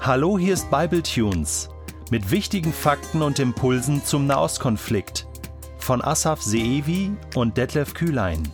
Hallo, hier ist Bible Tunes mit wichtigen Fakten und Impulsen zum Nahostkonflikt von Asaf Seevi und Detlef Kühlein.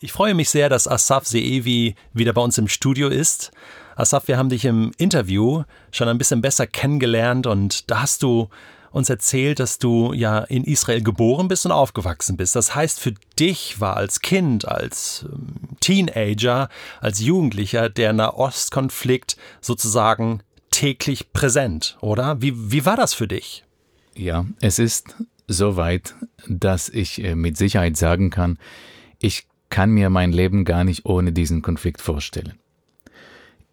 Ich freue mich sehr, dass Asaf Seevi wieder bei uns im Studio ist. Asaf, wir haben dich im Interview schon ein bisschen besser kennengelernt und da hast du uns erzählt, dass du ja in Israel geboren bist und aufgewachsen bist. Das heißt, für dich war als Kind, als ähm, Teenager, als Jugendlicher der Nahostkonflikt sozusagen täglich präsent, oder? Wie, wie war das für dich? Ja, es ist so weit, dass ich äh, mit Sicherheit sagen kann, ich kann mir mein Leben gar nicht ohne diesen Konflikt vorstellen.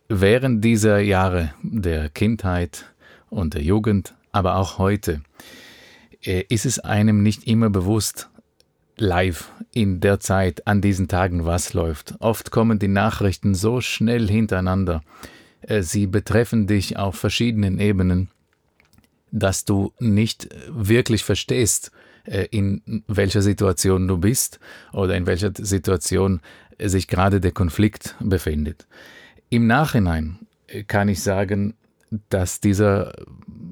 Während dieser Jahre der Kindheit und der Jugend aber auch heute äh, ist es einem nicht immer bewusst, live in der Zeit, an diesen Tagen, was läuft. Oft kommen die Nachrichten so schnell hintereinander. Äh, sie betreffen dich auf verschiedenen Ebenen, dass du nicht wirklich verstehst, äh, in welcher Situation du bist oder in welcher Situation sich gerade der Konflikt befindet. Im Nachhinein kann ich sagen, dass dieser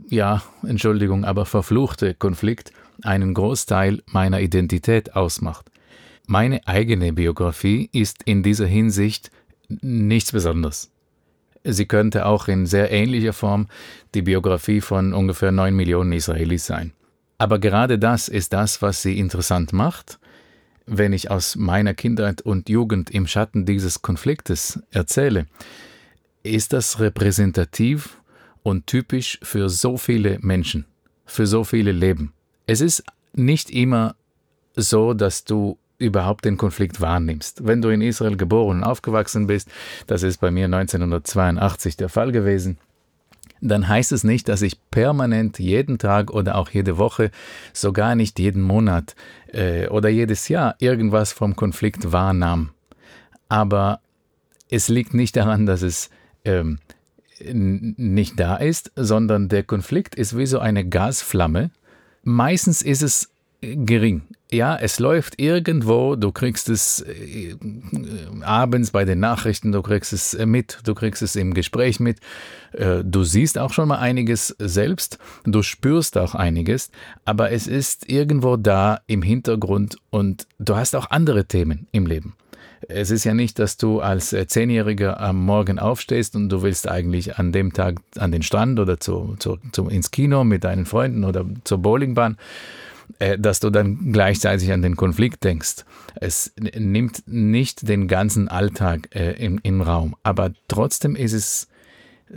ja, Entschuldigung, aber verfluchte Konflikt einen Großteil meiner Identität ausmacht. Meine eigene Biografie ist in dieser Hinsicht nichts Besonderes. Sie könnte auch in sehr ähnlicher Form die Biografie von ungefähr neun Millionen Israelis sein. Aber gerade das ist das, was sie interessant macht. Wenn ich aus meiner Kindheit und Jugend im Schatten dieses Konfliktes erzähle, ist das repräsentativ und typisch für so viele Menschen, für so viele Leben. Es ist nicht immer so, dass du überhaupt den Konflikt wahrnimmst. Wenn du in Israel geboren und aufgewachsen bist, das ist bei mir 1982 der Fall gewesen, dann heißt es nicht, dass ich permanent jeden Tag oder auch jede Woche, sogar nicht jeden Monat äh, oder jedes Jahr irgendwas vom Konflikt wahrnahm. Aber es liegt nicht daran, dass es ähm, nicht da ist, sondern der Konflikt ist wie so eine Gasflamme. Meistens ist es gering. Ja, es läuft irgendwo, du kriegst es äh, abends bei den Nachrichten, du kriegst es mit, du kriegst es im Gespräch mit, äh, du siehst auch schon mal einiges selbst, du spürst auch einiges, aber es ist irgendwo da im Hintergrund und du hast auch andere Themen im Leben. Es ist ja nicht, dass du als äh, Zehnjähriger am Morgen aufstehst und du willst eigentlich an dem Tag an den Strand oder zu, zu, zu, ins Kino mit deinen Freunden oder zur Bowlingbahn, äh, dass du dann gleichzeitig an den Konflikt denkst. Es nimmt nicht den ganzen Alltag äh, im, im Raum, aber trotzdem ist es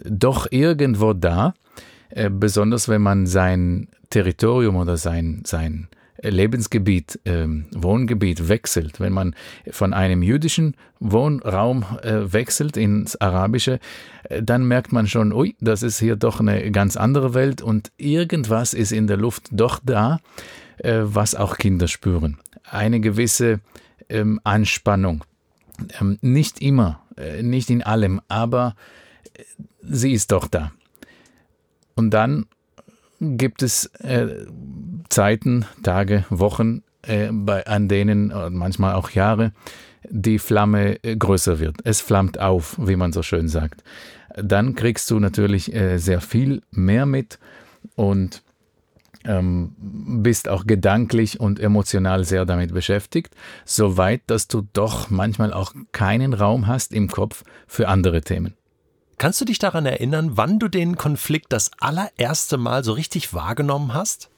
doch irgendwo da, besonders wenn man sein Territorium oder sein, sein Lebensgebiet, äh, Wohngebiet wechselt, wenn man von einem jüdischen Wohnraum äh, wechselt ins Arabische, äh, dann merkt man schon, ui, das ist hier doch eine ganz andere Welt und irgendwas ist in der Luft doch da, äh, was auch Kinder spüren. Eine gewisse ähm, Anspannung. Ähm, nicht immer, äh, nicht in allem, aber äh, sie ist doch da. Und dann gibt es äh, Zeiten, Tage, Wochen, äh, bei, an denen, äh, manchmal auch Jahre, die Flamme äh, größer wird. Es flammt auf, wie man so schön sagt. Dann kriegst du natürlich äh, sehr viel mehr mit und ähm, bist auch gedanklich und emotional sehr damit beschäftigt, soweit, dass du doch manchmal auch keinen Raum hast im Kopf für andere Themen. Kannst du dich daran erinnern, wann du den Konflikt das allererste Mal so richtig wahrgenommen hast?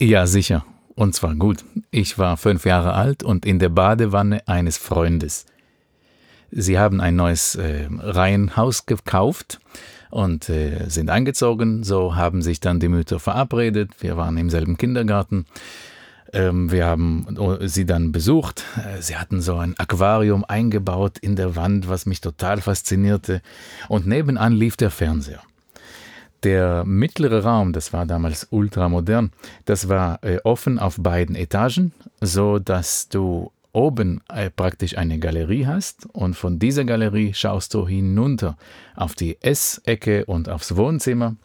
Ja, sicher. Und zwar gut. Ich war fünf Jahre alt und in der Badewanne eines Freundes. Sie haben ein neues äh, Reihenhaus gekauft und äh, sind eingezogen. So haben sich dann die Mütter verabredet. Wir waren im selben Kindergarten. Ähm, wir haben sie dann besucht. Sie hatten so ein Aquarium eingebaut in der Wand, was mich total faszinierte. Und nebenan lief der Fernseher. Der mittlere Raum, das war damals ultramodern, das war äh, offen auf beiden Etagen, so dass du oben äh, praktisch eine Galerie hast und von dieser Galerie schaust du hinunter auf die Essecke und aufs Wohnzimmer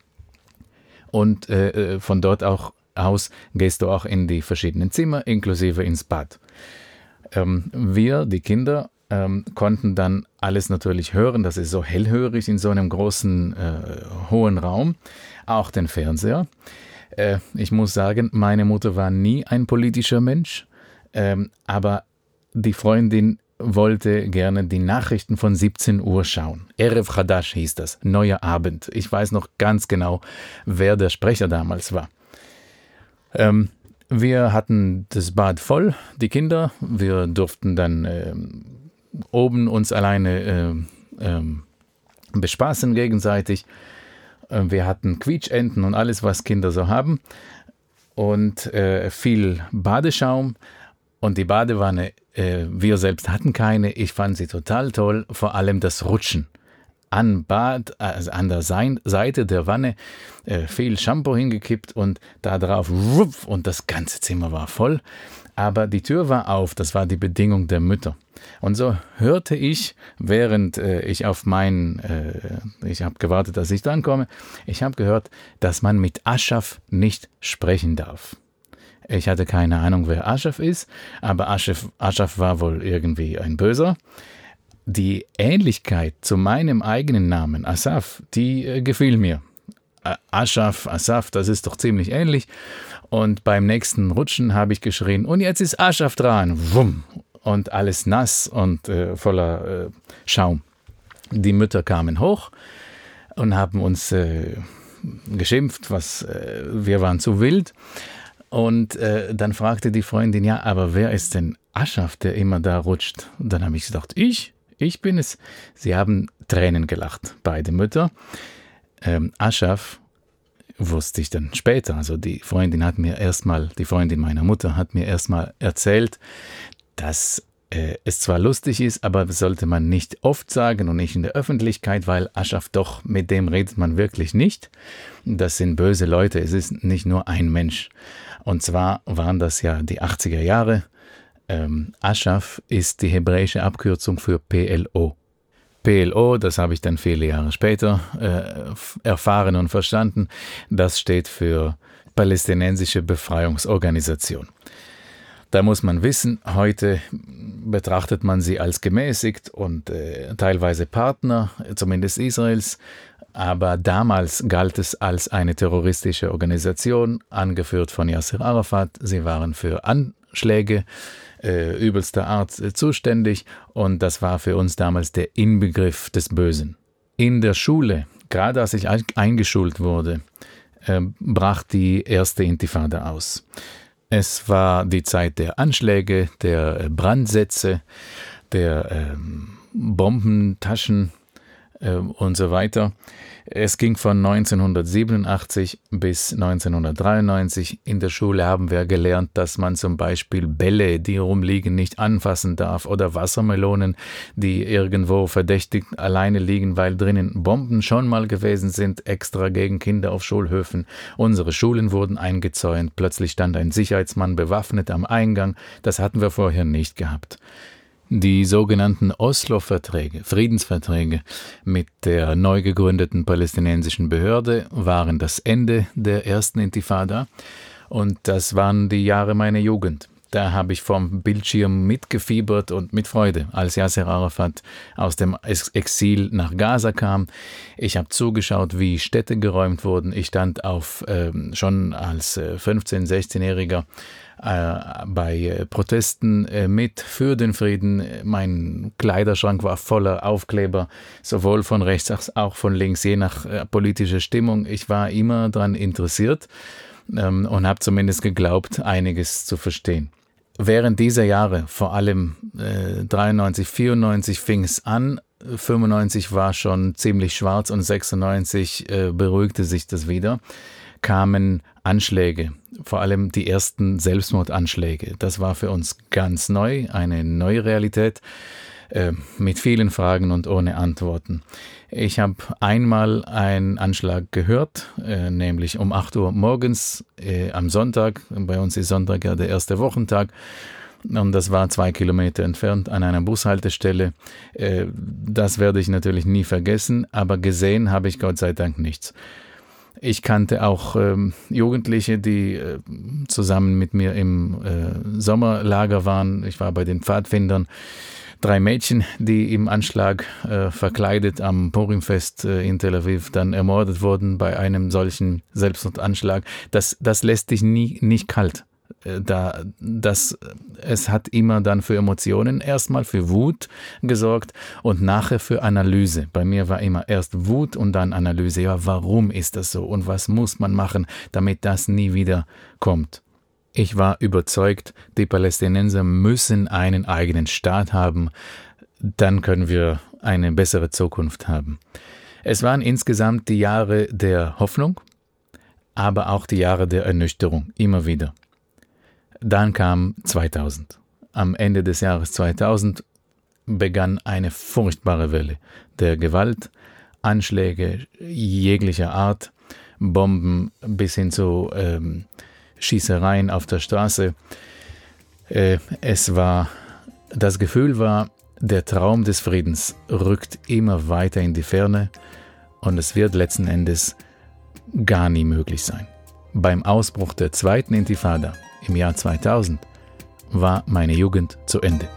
und äh, äh von dort auch aus gehst du auch in die verschiedenen Zimmer, inklusive ins Bad. Ähm, wir, die Kinder, ähm, konnten dann alles natürlich hören. Das ist so hellhörig in so einem großen, äh, hohen Raum. Auch den Fernseher. Äh, ich muss sagen, meine Mutter war nie ein politischer Mensch, ähm, aber die Freundin wollte gerne die Nachrichten von 17 Uhr schauen. Erev Chadash hieß das, neuer Abend. Ich weiß noch ganz genau, wer der Sprecher damals war. Ähm, wir hatten das Bad voll, die Kinder. Wir durften dann äh, oben uns alleine äh, äh, bespaßen gegenseitig. Äh, wir hatten Quietschenten und alles, was Kinder so haben. Und äh, viel Badeschaum. Und die Badewanne, äh, wir selbst hatten keine. Ich fand sie total toll, vor allem das Rutschen an Bad, also an der Seite der Wanne äh, viel Shampoo hingekippt und da drauf und das ganze Zimmer war voll. Aber die Tür war auf, das war die Bedingung der Mütter. Und so hörte ich, während äh, ich auf mein, äh, ich habe gewartet, dass ich dann komme, ich habe gehört, dass man mit Aschaf nicht sprechen darf. Ich hatte keine Ahnung, wer Aschaf ist, aber Aschaf war wohl irgendwie ein Böser die Ähnlichkeit zu meinem eigenen Namen, Asaf, die äh, gefiel mir. Aschaf, Asaf, das ist doch ziemlich ähnlich. Und beim nächsten Rutschen habe ich geschrien, und jetzt ist Aschaf dran. Wumm. Und alles nass und äh, voller äh, Schaum. Die Mütter kamen hoch und haben uns äh, geschimpft, was äh, wir waren zu wild. Und äh, dann fragte die Freundin, ja, aber wer ist denn Aschaf, der immer da rutscht? Und dann habe ich gesagt, ich. Ich bin es. Sie haben Tränen gelacht, beide Mütter. Ähm, Aschaf wusste ich dann später. Also die Freundin hat mir erstmal, die Freundin meiner Mutter hat mir erstmal erzählt, dass äh, es zwar lustig ist, aber sollte man nicht oft sagen und nicht in der Öffentlichkeit, weil Aschaf doch, mit dem redet man wirklich nicht. Das sind böse Leute, es ist nicht nur ein Mensch. Und zwar waren das ja die 80er Jahre ähm, Aschaf ist die hebräische Abkürzung für PLO. PLO, das habe ich dann viele Jahre später äh, erfahren und verstanden, das steht für Palästinensische Befreiungsorganisation. Da muss man wissen, heute betrachtet man sie als gemäßigt und äh, teilweise Partner, zumindest Israels, aber damals galt es als eine terroristische Organisation, angeführt von Yasser Arafat. Sie waren für Anschläge äh, übelster Art äh, zuständig und das war für uns damals der Inbegriff des Bösen. In der Schule, gerade als ich eingeschult wurde, äh, brach die erste Intifada aus. Es war die Zeit der Anschläge, der äh, Brandsätze, der ähm, Bombentaschen und so weiter. Es ging von 1987 bis 1993. In der Schule haben wir gelernt, dass man zum Beispiel Bälle, die rumliegen, nicht anfassen darf oder Wassermelonen, die irgendwo verdächtig alleine liegen, weil drinnen Bomben schon mal gewesen sind, extra gegen Kinder auf Schulhöfen. Unsere Schulen wurden eingezäunt. Plötzlich stand ein Sicherheitsmann bewaffnet am Eingang. Das hatten wir vorher nicht gehabt. Die sogenannten Oslo-Verträge, Friedensverträge mit der neu gegründeten palästinensischen Behörde waren das Ende der ersten Intifada und das waren die Jahre meiner Jugend. Da habe ich vom Bildschirm mitgefiebert und mit Freude, als Yasser Arafat aus dem Exil nach Gaza kam. Ich habe zugeschaut, wie Städte geräumt wurden. Ich stand auf äh, schon als äh, 15-, 16-Jähriger äh, bei äh, Protesten äh, mit für den Frieden. Mein Kleiderschrank war voller Aufkleber, sowohl von rechts als auch von links, je nach politischer Stimmung. Ich war immer daran interessiert ähm, und habe zumindest geglaubt, einiges zu verstehen. Während dieser Jahre, vor allem äh, 93, 94 fing es an, 95 war schon ziemlich schwarz und 96 äh, beruhigte sich das wieder, kamen Anschläge, vor allem die ersten Selbstmordanschläge. Das war für uns ganz neu, eine neue Realität äh, mit vielen Fragen und ohne Antworten. Ich habe einmal einen Anschlag gehört, äh, nämlich um 8 Uhr morgens äh, am Sonntag. Bei uns ist Sonntag ja der erste Wochentag. Und das war zwei Kilometer entfernt an einer Bushaltestelle. Äh, das werde ich natürlich nie vergessen, aber gesehen habe ich Gott sei Dank nichts. Ich kannte auch ähm, Jugendliche, die äh, zusammen mit mir im äh, Sommerlager waren. Ich war bei den Pfadfindern. Drei Mädchen, die im Anschlag äh, verkleidet am Purimfest äh, in Tel Aviv dann ermordet wurden bei einem solchen Selbstmordanschlag. Das, das lässt dich nie, nicht kalt. Äh, da, das, es hat immer dann für Emotionen erstmal für Wut gesorgt und nachher für Analyse. Bei mir war immer erst Wut und dann Analyse. Ja, warum ist das so und was muss man machen, damit das nie wieder kommt? Ich war überzeugt, die Palästinenser müssen einen eigenen Staat haben, dann können wir eine bessere Zukunft haben. Es waren insgesamt die Jahre der Hoffnung, aber auch die Jahre der Ernüchterung, immer wieder. Dann kam 2000. Am Ende des Jahres 2000 begann eine furchtbare Welle der Gewalt, Anschläge jeglicher Art, Bomben bis hin zu ähm, Schießereien auf der Straße. Äh, es war, das Gefühl war, der Traum des Friedens rückt immer weiter in die Ferne und es wird letzten Endes gar nie möglich sein. Beim Ausbruch der zweiten Intifada im Jahr 2000 war meine Jugend zu Ende.